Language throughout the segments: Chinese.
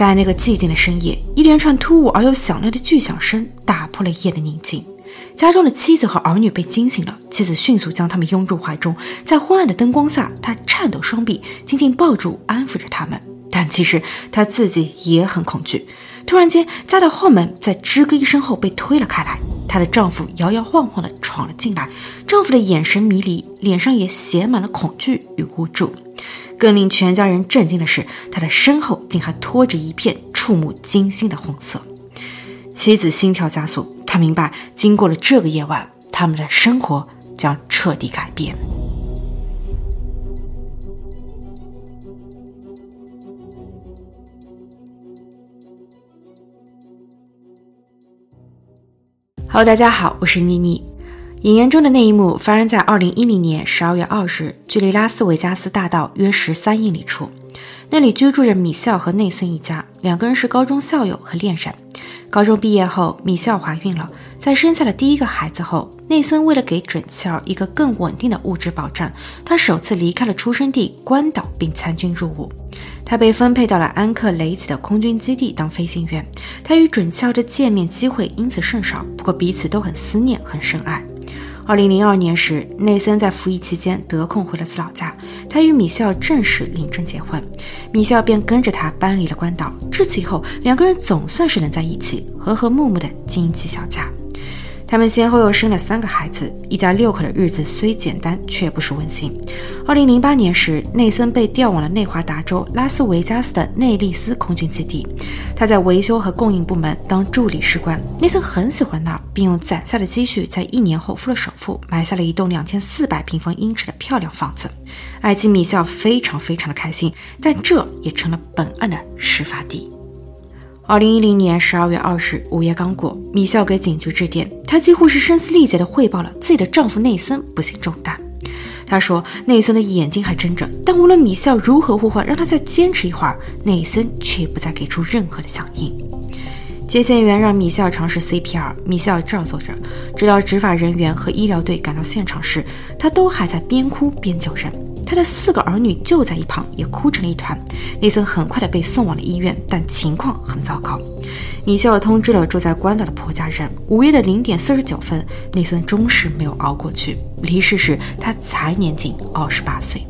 在那个寂静的深夜，一连串突兀而又响亮的巨响声打破了夜的宁静。家中的妻子和儿女被惊醒了，妻子迅速将他们拥入怀中，在昏暗的灯光下，她颤抖双臂，紧紧抱住、安抚着他们。但其实她自己也很恐惧。突然间，家的后门在吱咯一声后被推了开来，她的丈夫摇摇晃晃地闯了进来。丈夫的眼神迷离，脸上也写满了恐惧与无助。更令全家人震惊的是，他的身后竟还拖着一片触目惊心的红色。妻子心跳加速，她明白，经过了这个夜晚，他们的生活将彻底改变。Hello，大家好，我是妮妮。影言中的那一幕发生在二零一零年十二月二日，距离拉斯维加斯大道约十三英里处。那里居住着米歇尔和内森一家，两个人是高中校友和恋人。高中毕业后，米歇尔怀孕了，在生下了第一个孩子后，内森为了给准妻儿一个更稳定的物质保障，他首次离开了出生地关岛，并参军入伍。他被分配到了安克雷奇的空军基地当飞行员。他与准妻儿的见面机会因此甚少，不过彼此都很思念，很深爱。二零零二年时，内森在服役期间得空回了次老家，他与米歇尔正式领证结婚，米歇尔便跟着他搬离了关岛。至此以后，两个人总算是能在一起，和和睦睦的经营起小家。他们先后又生了三个孩子，一家六口的日子虽简单，却不失温馨。二零零八年时，内森被调往了内华达州拉斯维加斯的内利斯空军基地，他在维修和供应部门当助理士官。内森很喜欢那，并用攒下的积蓄，在一年后付了首付，买下了一栋两千四百平方英尺的漂亮房子。爱妻米歇尔非常非常的开心，但这也成了本案的事发地。二零一零年十二月二日，午夜刚过，米歇尔给警局致电，她几乎是声嘶力竭地汇报了自己的丈夫内森不幸中弹。她说，内森的眼睛还睁着，但无论米歇尔如何呼唤，让他再坚持一会儿，内森却不再给出任何的响应。接线员让米歇尔尝试 CPR，米歇尔照做着。直到执法人员和医疗队赶到现场时，他都还在边哭边救人。他的四个儿女就在一旁，也哭成了一团。内森很快的被送往了医院，但情况很糟糕。米歇尔通知了住在关岛的婆家人。午夜的零点四十九分，内森终是没有熬过去，离世时他才年仅二十八岁。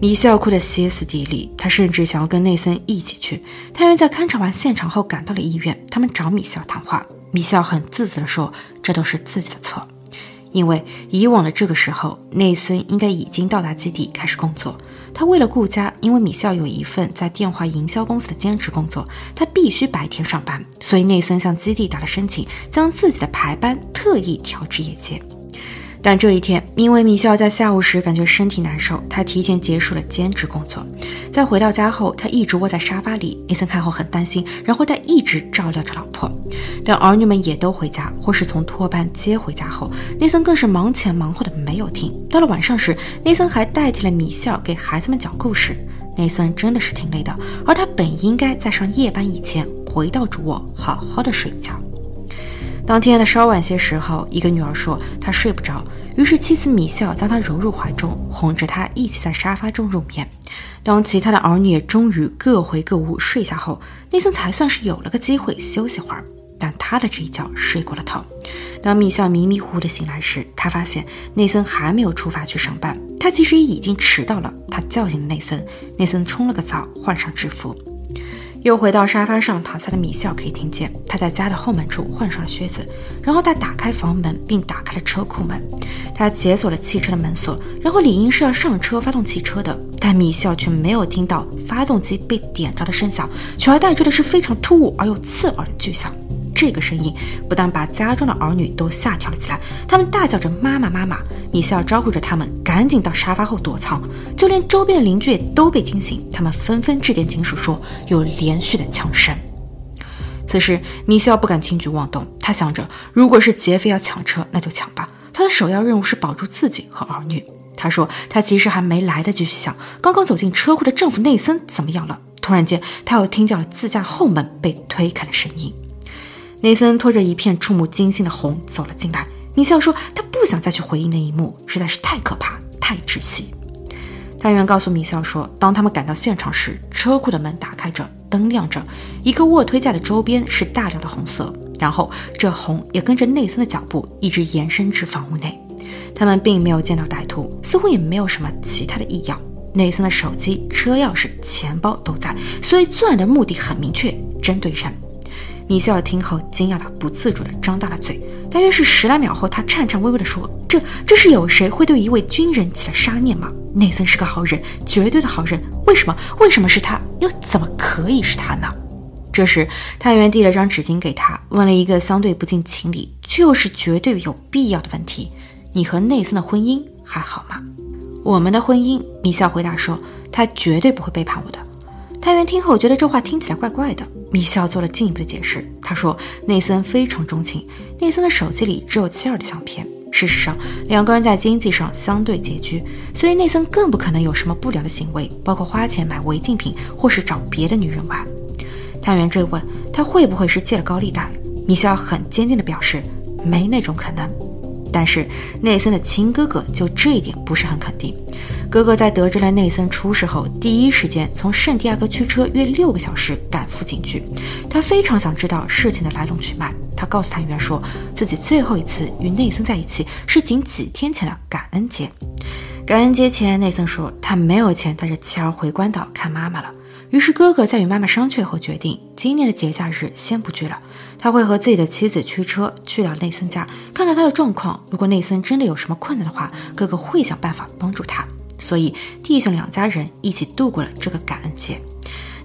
米歇尔哭得歇斯底里，他甚至想要跟内森一起去。探员在勘察完现场后赶到了医院，他们找米歇尔谈话。米歇尔很自责地说：“这都是自己的错，因为以往的这个时候，内森应该已经到达基地开始工作。他为了顾家，因为米歇尔有一份在电话营销公司的兼职工作，他必须白天上班，所以内森向基地打了申请，将自己的排班特意调至夜间。”但这一天，因为米歇尔在下午时感觉身体难受，他提前结束了兼职工作。在回到家后，他一直窝在沙发里。内森看后很担心，然后他一直照料着老婆。等儿女们也都回家，或是从托班接回家后，内森更是忙前忙后的没有停。到了晚上时，内森还代替了米歇尔给孩子们讲故事。内森真的是挺累的，而他本应该在上夜班以前回到主卧好好的睡觉。当天的稍晚些时候，一个女儿说她睡不着，于是妻子米歇尔将她揉入怀中，哄着她一起在沙发中入眠。当其他的儿女也终于各回各屋睡下后，内森才算是有了个机会休息会儿。但他的这一觉睡过了头。当米歇尔迷迷糊糊的醒来时，他发现内森还没有出发去上班，他其实已经迟到了。他叫醒了内森，内森冲了个澡，换上制服。又回到沙发上躺下的米笑可以听见他在家的后门处换上了靴子，然后他打开房门并打开了车库门，他解锁了汽车的门锁，然后理应是要上车发动汽车的，但米笑却没有听到发动机被点着的声响，取而代之的是非常突兀而又刺耳的巨响。这个声音不但把家中的儿女都吓跳了起来，他们大叫着“妈妈，妈妈”。米歇尔招呼着他们赶紧到沙发后躲藏，就连周边的邻居也都被惊醒，他们纷纷致电警署说有连续的枪声。此时，米歇尔不敢轻举妄动，他想着，如果是劫匪要抢车，那就抢吧。他的首要任务是保住自己和儿女。他说，他其实还没来得及去想，刚刚走进车库的丈夫内森怎么样了。突然间，他又听见了自家后门被推开的声音。内森拖着一片触目惊心的红走了进来。米歇尔说：“他不想再去回忆那一幕，实在是太可怕、太窒息。”探员告诉米歇尔说：“当他们赶到现场时，车库的门打开着，灯亮着，一个卧推架的周边是大量的红色，然后这红也跟着内森的脚步一直延伸至房屋内。他们并没有见到歹徒，似乎也没有什么其他的异样。内森的手机、车钥匙、钱包都在，所以作案的目的很明确，针对人。米歇尔听后惊讶的不自主的张大了嘴。大约是十来秒后，他颤颤巍巍地说：“这这是有谁会对一位军人起了杀念吗？内森是个好人，绝对的好人。为什么？为什么是他？又怎么可以是他呢？”这时，探员递了张纸巾给他，问了一个相对不近情理却又是绝对有必要的问题：“你和内森的婚姻还好吗？”“我们的婚姻。”米歇尔回答说：“他绝对不会背叛我的。”探员听后觉得这话听起来怪怪的。米歇尔做了进一步的解释。他说：“内森非常钟情。内森的手机里只有妻儿的相片。事实上，两个人在经济上相对拮据，所以内森更不可能有什么不良的行为，包括花钱买违禁品或是找别的女人玩。”探员追问：“他会不会是借了高利贷？”米歇尔很坚定地表示：“没那种可能。”但是内森的亲哥哥就这一点不是很肯定。哥哥在得知了内森出事后，第一时间从圣地亚哥驱车约六个小时赶赴警局。他非常想知道事情的来龙去脉。他告诉探员说，自己最后一次与内森在一起是仅几天前的感恩节。感恩节前，内森说他没有钱带着妻儿回关岛看妈妈了。于是哥哥在与妈妈商榷后，决定今年的节假日先不聚了。他会和自己的妻子驱车去到内森家，看看他的状况。如果内森真的有什么困难的话，哥哥会想办法帮助他。所以，弟兄两家人一起度过了这个感恩节。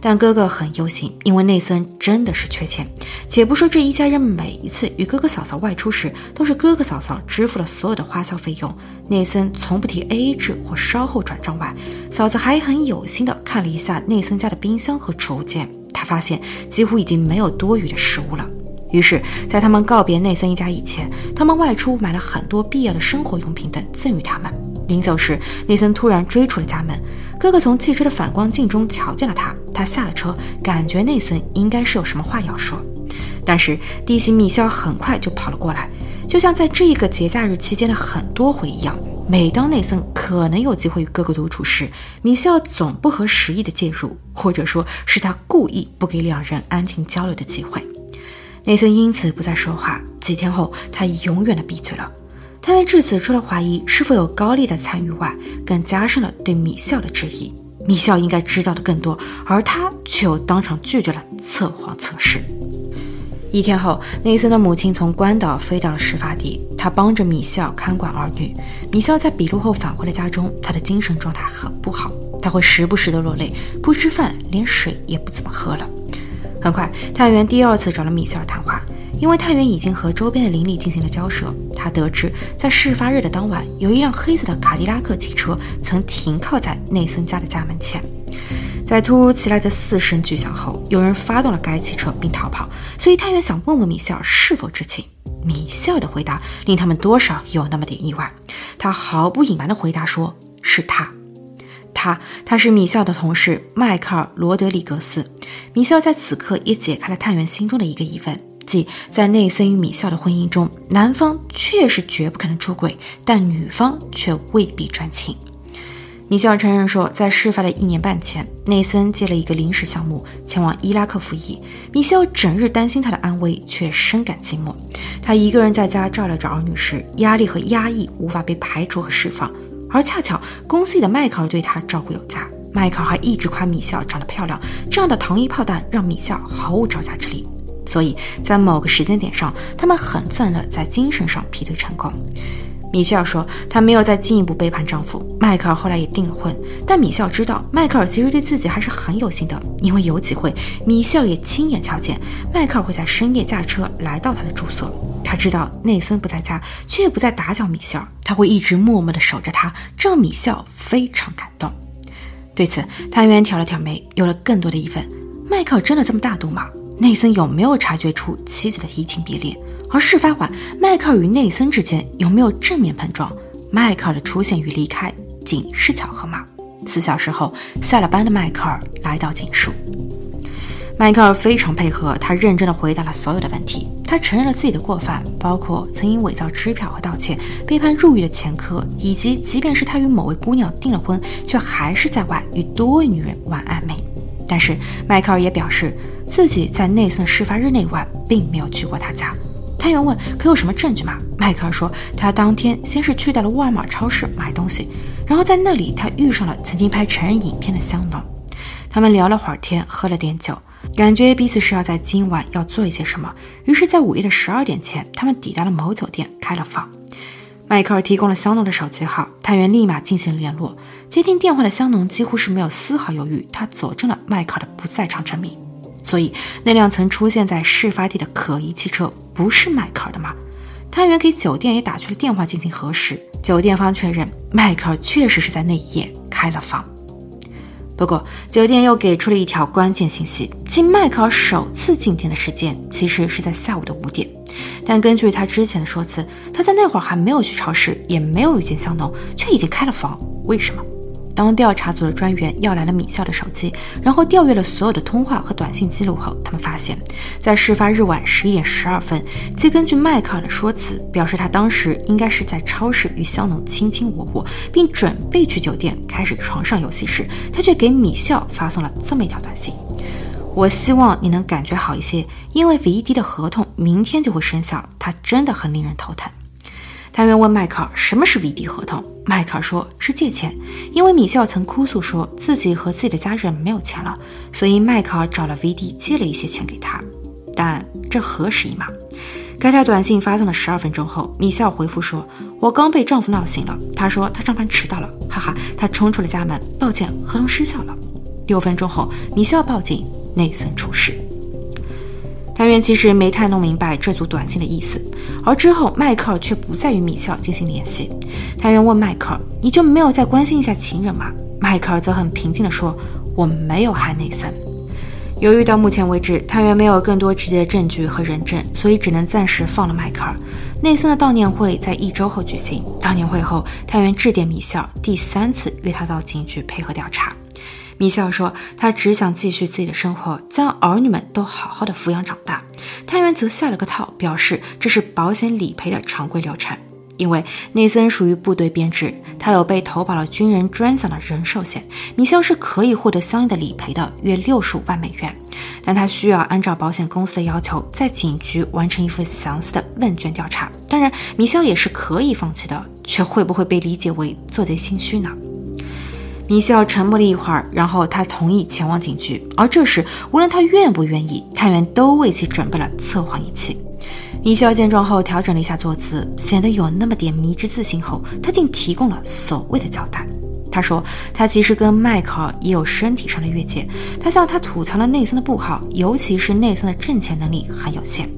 但哥哥很忧心，因为内森真的是缺钱。且不说这一家人每一次与哥哥嫂嫂外出时，都是哥哥嫂嫂支付了所有的花销费用，内森从不提 AA 制或稍后转账外，嫂子还很有心的看了一下内森家的冰箱和储物间，他发现几乎已经没有多余的食物了。于是，在他们告别内森一家以前，他们外出买了很多必要的生活用品等赠予他们。临走时，内森突然追出了家门。哥哥从汽车的反光镜中瞧见了他，他下了车，感觉内森应该是有什么话要说。但是弟媳米歇尔很快就跑了过来，就像在这一个节假日期间的很多回一样。每当内森可能有机会与哥哥独处时，米歇尔总不合时宜的介入，或者说是他故意不给两人安静交流的机会。内森因此不再说话。几天后，他永远的闭嘴了。探员至此除了怀疑是否有高利的参与外，更加深了对米笑的质疑。米笑应该知道的更多，而他却又当场拒绝了测谎测试。一天后，内森的母亲从关岛飞到了事发地，他帮着米笑看管儿女。米笑在笔录后返回了家中，他的精神状态很不好，他会时不时的落泪，不吃饭，连水也不怎么喝了。很快，探员第二次找了米歇尔谈话，因为探员已经和周边的邻里进行了交涉。他得知，在事发日的当晚，有一辆黑色的卡迪拉克汽车曾停靠在内森家的家门前。在突如其来的四声巨响后，有人发动了该汽车并逃跑。所以，探员想问问米歇尔是否知情。米歇尔的回答令他们多少有那么点意外。他毫不隐瞒地回答说：“是他。”他，他是米歇尔的同事迈克尔·罗德里格斯。米歇尔在此刻也解开了探员心中的一个疑问，即在内森与米歇尔的婚姻中，男方确实绝不可能出轨，但女方却未必专情。米歇尔承认说，在事发的一年半前，内森接了一个临时项目，前往伊拉克服役。米歇尔整日担心他的安危，却深感寂寞。他一个人在家照料着儿女时，压力和压抑无法被排除和释放。而恰巧公司里的迈克尔对他照顾有加。迈克尔还一直夸米歇尔长得漂亮，这样的糖衣炮弹让米歇尔毫无招架之力。所以在某个时间点上，他们很自然的在精神上劈腿成功。米歇尔说，她没有再进一步背叛丈夫。迈克尔后来也订了婚，但米歇尔知道，迈克尔其实对自己还是很有心的，因为有几回，米歇尔也亲眼瞧见迈克尔会在深夜驾车来到他的住所。他知道内森不在家，却不再打搅米歇尔，他会一直默默地守着他，这让米歇尔非常感动。对此，探员挑了挑眉，有了更多的疑问：迈克尔真的这么大度吗？内森有没有察觉出妻子的移情别恋？而事发晚，迈克尔与内森之间有没有正面碰撞？迈克尔的出现与离开仅是巧合吗？四小时后，下了班的迈克尔来到警署。迈克尔非常配合，他认真地回答了所有的问题。他承认了自己的过犯，包括曾因伪造支票和盗窃被判入狱的前科，以及即便是他与某位姑娘订了婚，却还是在外与多位女人玩暧昧。但是迈克尔也表示自己在内森的事发日那晚并没有去过他家。探员问：“可有什么证据吗？”迈克尔说：“他当天先是去到了沃尔玛超市买东西，然后在那里他遇上了曾经拍成人影片的香农。他们聊了会儿天，喝了点酒，感觉彼此是要在今晚要做一些什么。于是，在午夜的十二点前，他们抵达了某酒店开了房。迈克尔提供了香农的手机号，探员立马进行联络。接听电话的香农几乎是没有丝毫犹豫，他佐证了迈克尔的不在场证明。所以，那辆曾出现在事发地的可疑汽车不是迈克尔的吗？探员给酒店也打去了电话进行核实，酒店方确认迈克尔确实是在那夜开了房。不过，酒店又给出了一条关键信息，即迈克尔首次进店的时间其实是在下午的五点。但根据他之前的说辞，他在那会儿还没有去超市，也没有遇见香农，却已经开了房。为什么？当调查组的专员要来了米笑的手机，然后调阅了所有的通话和短信记录后，他们发现，在事发日晚十一点十二分，即根据迈克尔的说辞，表示他当时应该是在超市与香农卿卿我我，并准备去酒店开始床上游戏时，他却给米笑发送了这么一条短信：“我希望你能感觉好一些，因为 V D 的合同明天就会生效，它真的很令人头疼。”探员问迈克尔什么是 V D 合同，迈克尔说是借钱，因为米歇尔曾哭诉说自己和自己的家人没有钱了，所以迈克尔找了 V D 借了一些钱给他，但这何时一码？该条短信发送了十二分钟后，米歇尔回复说：“我刚被丈夫闹醒了，他说他上班迟到了，哈哈，他冲出了家门，抱歉，合同失效了。”六分钟后，米歇尔报警，内森出事。探员其实没太弄明白这组短信的意思，而之后迈克尔却不再与米歇尔进行联系。探员问迈克尔：“你就没有再关心一下情人吗？”迈克尔则很平静地说：“我没有害内森。”由于到目前为止探员没有更多直接的证据和人证，所以只能暂时放了迈克尔。内森的悼念会在一周后举行。悼念会后，探员致电米歇尔，第三次约他到警局配合调查。米歇尔说：“他只想继续自己的生活，将儿女们都好好的抚养长大。”探员则下了个套，表示这是保险理赔的常规流程。因为内森属于部队编制，他有被投保了军人专享的人寿险，米歇尔是可以获得相应的理赔的，约六十五万美元。但他需要按照保险公司的要求，在警局完成一份详细的问卷调查。当然，米歇尔也是可以放弃的，却会不会被理解为做贼心虚呢？米歇尔沉默了一会儿，然后他同意前往警局。而这时，无论他愿不愿意，探员都为其准备了测谎仪器。米歇尔见状后，调整了一下坐姿，显得有那么点迷之自信。后，他竟提供了所谓的交代。他说，他其实跟迈克尔也有身体上的越界。他向他吐槽了内森的不好，尤其是内森的挣钱能力很有限。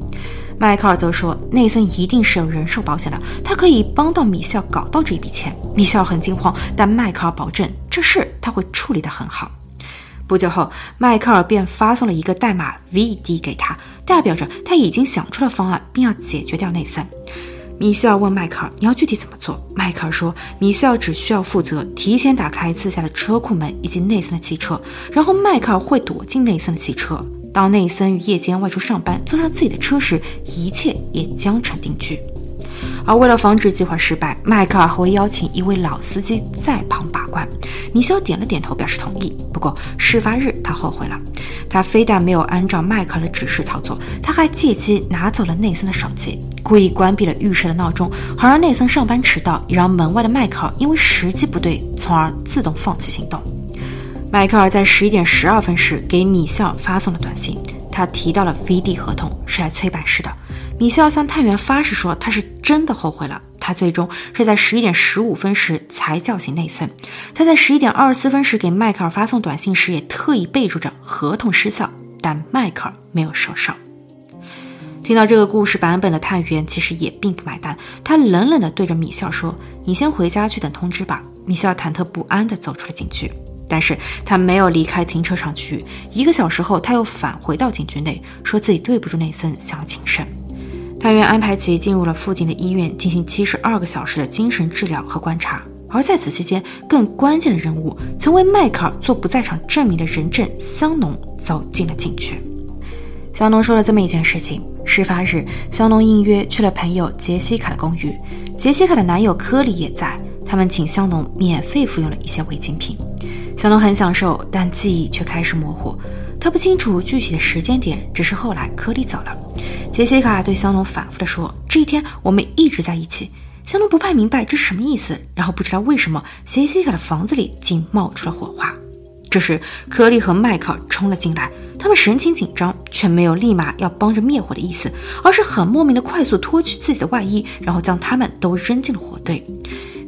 迈克尔则说，内森一定是有人寿保险的，他可以帮到米歇尔搞到这一笔钱。米歇尔很惊慌，但迈克尔保证这事他会处理得很好。不久后，迈克尔便发送了一个代码 VD 给他，代表着他已经想出了方案，并要解决掉内森。米歇尔问迈克尔：“你要具体怎么做？”迈克尔说：“米歇尔只需要负责提前打开自家的车库门以及内森的汽车，然后迈克尔会躲进内森的汽车。”当内森于夜间外出上班，坐上自己的车时，一切也将成定局。而为了防止计划失败，迈克尔还会邀请一位老司机在旁把关。米肖点了点头，表示同意。不过事发日，他后悔了。他非但没有按照迈克尔的指示操作，他还借机拿走了内森的手机，故意关闭了浴室的闹钟，好让内森上班迟到，也让门外的迈克尔因为时机不对，从而自动放弃行动。迈克尔在十一点十二分时给米歇尔发送了短信，他提到了 VD 合同是来催办事的。米歇尔向探员发誓说他是真的后悔了。他最终是在十一点十五分时才叫醒内森。他在十一点二十四分时给迈克尔发送短信时也特意备注着合同失效，但迈克尔没有收手。听到这个故事版本的探员其实也并不买单，他冷冷地对着米歇尔说：“你先回家去等通知吧。”米歇尔忐忑不安地走出了警局。但是他没有离开停车场区域。一个小时后，他又返回到警局内，说自己对不住内森，想要轻生。探员安排其进入了附近的医院，进行七十二个小时的精神治疗和观察。而在此期间，更关键的人物，曾为迈克尔做不在场证明的人证香农走进了警局。香农说了这么一件事情：事发日，香农应约去了朋友杰西卡的公寓，杰西卡的男友科里也在，他们请香农免费服用了一些违禁品。小龙很享受，但记忆却开始模糊。他不清楚具体的时间点，只是后来科利走了。杰西卡对香农反复的说：“这一天我们一直在一起。”香农不太明白这是什么意思，然后不知道为什么杰西卡的房子里竟冒出了火花。这时，科利和迈克尔冲了进来，他们神情紧张，却没有立马要帮着灭火的意思，而是很莫名的快速脱去自己的外衣，然后将他们都扔进了火堆。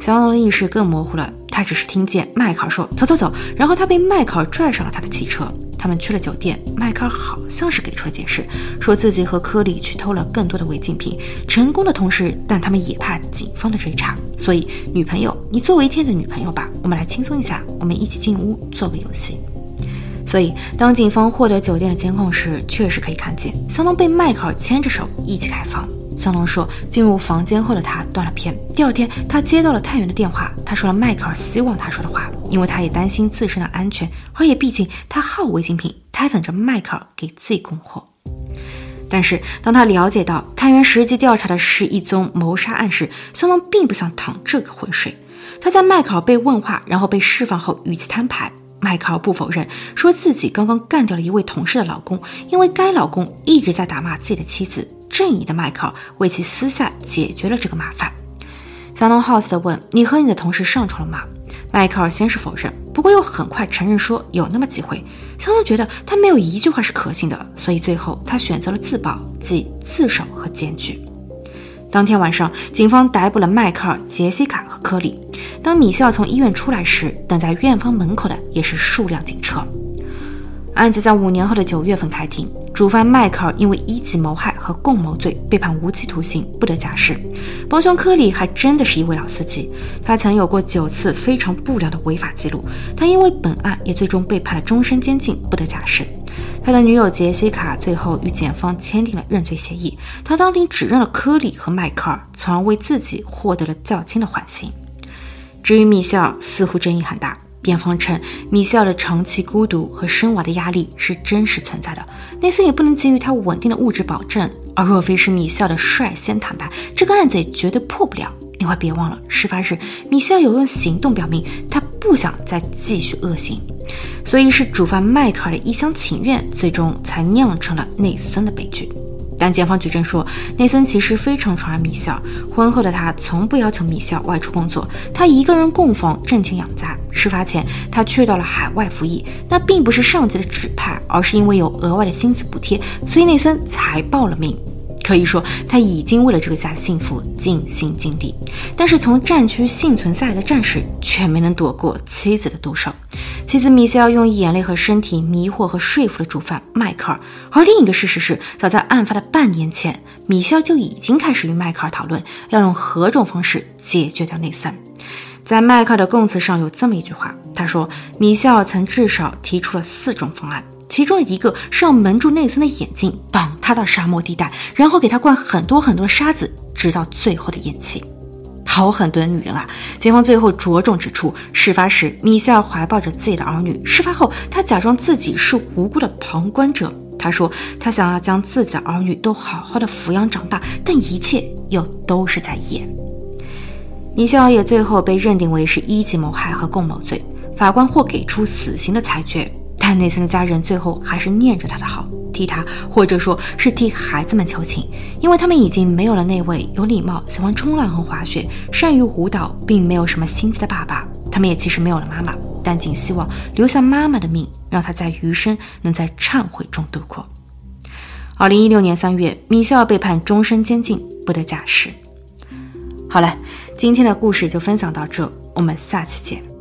小龙的意识更模糊了，他只是听见迈克尔说：“走走走。”然后他被迈克尔拽上了他的汽车。他们去了酒店，迈克尔好像是给出了解释，说自己和科里去偷了更多的违禁品，成功的同时，但他们也怕警方的追查，所以女朋友，你作为一天的女朋友吧，我们来轻松一下，我们一起进屋做个游戏。所以，当警方获得酒店的监控时，确实可以看见香龙被迈克尔牵着手一起开房。香龙说，进入房间后的他断了片。第二天，他接到了探员的电话，他说了迈克尔希望他说的话，因为他也担心自身的安全，而也毕竟他好违禁品，他等着迈克尔给自己供货。但是，当他了解到探员实际调查的是一宗谋杀案时，香龙并不想淌这个浑水。他在迈克尔被问话，然后被释放后与其摊牌。迈克尔不否认，说自己刚刚干掉了一位同事的老公，因为该老公一直在打骂自己的妻子。正义的迈克尔为其私下解决了这个麻烦。小龙好奇的问：“你和你的同事上床了吗？”迈克尔先是否认，不过又很快承认说有那么几回。小龙觉得他没有一句话是可信的，所以最后他选择了自保，即自首和检举。当天晚上，警方逮捕了迈克尔、杰西卡和科里。当米歇尔从医院出来时，等在院方门口的也是数辆警车。案子在五年后的九月份开庭，主犯迈克尔因为一级谋害和共谋罪被判无期徒刑，不得假释。帮凶科里还真的是一位老司机，他曾有过九次非常不良的违法记录。他因为本案也最终被判了终身监禁，不得假释。他的女友杰西卡最后与检方签订了认罪协议，他当庭指认了科里和迈克尔，从而为自己获得了较轻的缓刑。至于米歇尔，似乎争议很大。辩方称，米歇尔的长期孤独和生娃的压力是真实存在的，内森也不能给予他稳定的物质保证。而若非是米歇尔的率先坦白，这个案子也绝对破不了。另外，别忘了，事发时米歇尔有用行动表明他不想再继续恶行，所以是主犯迈克尔的一厢情愿，最终才酿成了内森的悲剧。但检方举证说，内森其实非常宠爱米歇尔。婚后的他从不要求米歇尔外出工作，他一个人供房挣钱养家。事发前，他去到了海外服役，那并不是上级的指派，而是因为有额外的薪资补贴，所以内森才报了名。可以说，他已经为了这个家的幸福尽心尽力。但是，从战区幸存下来的战士却没能躲过妻子的毒手。妻子米歇尔用眼泪和身体迷惑和说服了主犯迈克尔。而另一个事实是，早在案发的半年前，米歇尔就已经开始与迈克尔讨论要用何种方式解决掉内森。在迈克尔的供词上有这么一句话，他说：“米歇尔曾至少提出了四种方案。”其中的一个是要蒙住内森的眼睛，绑他到沙漠地带，然后给他灌很多很多沙子，直到最后的咽气。好狠毒的女人啊！警方最后着重指出，事发时米歇尔怀抱着自己的儿女，事发后他假装自己是无辜的旁观者。他说他想要将自己的儿女都好好的抚养长大，但一切又都是在演。米歇尔也最后被认定为是一级谋害和共谋罪，法官或给出死刑的裁决。但内森的家人最后还是念着他的好，替他，或者说是替孩子们求情，因为他们已经没有了那位有礼貌、喜欢冲浪和滑雪、善于舞蹈，并没有什么心机的爸爸。他们也其实没有了妈妈，但仅希望留下妈妈的命，让他在余生能在忏悔中度过。二零一六年三月，米歇尔被判终身监禁，不得假释。好了，今天的故事就分享到这，我们下期见。